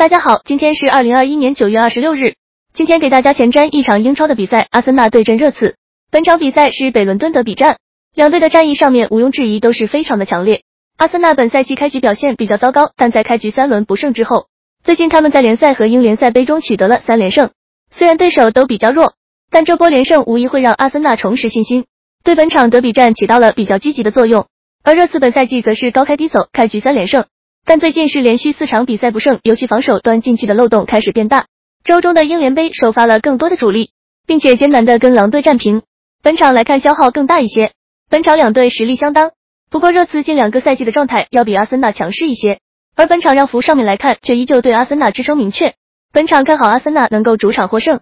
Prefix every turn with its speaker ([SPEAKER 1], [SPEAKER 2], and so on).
[SPEAKER 1] 大家好，今天是二零二一年九月二十六日。今天给大家前瞻一场英超的比赛，阿森纳对阵热刺。本场比赛是北伦敦德比战，两队的战役上面毋庸置疑都是非常的强烈。阿森纳本赛季开局表现比较糟糕，但在开局三轮不胜之后，最近他们在联赛和英联赛杯中取得了三连胜。虽然对手都比较弱，但这波连胜无疑会让阿森纳重拾信心，对本场德比战起到了比较积极的作用。而热刺本赛季则是高开低走，开局三连胜。但最近是连续四场比赛不胜，尤其防守端禁区的漏洞开始变大。周中的英联杯首发了更多的主力，并且艰难的跟狼队战平。本场来看消耗更大一些。本场两队实力相当，不过热刺近两个赛季的状态要比阿森纳强势一些，而本场让幅上面来看却依旧对阿森纳支撑明确。本场看好阿森纳能够主场获胜。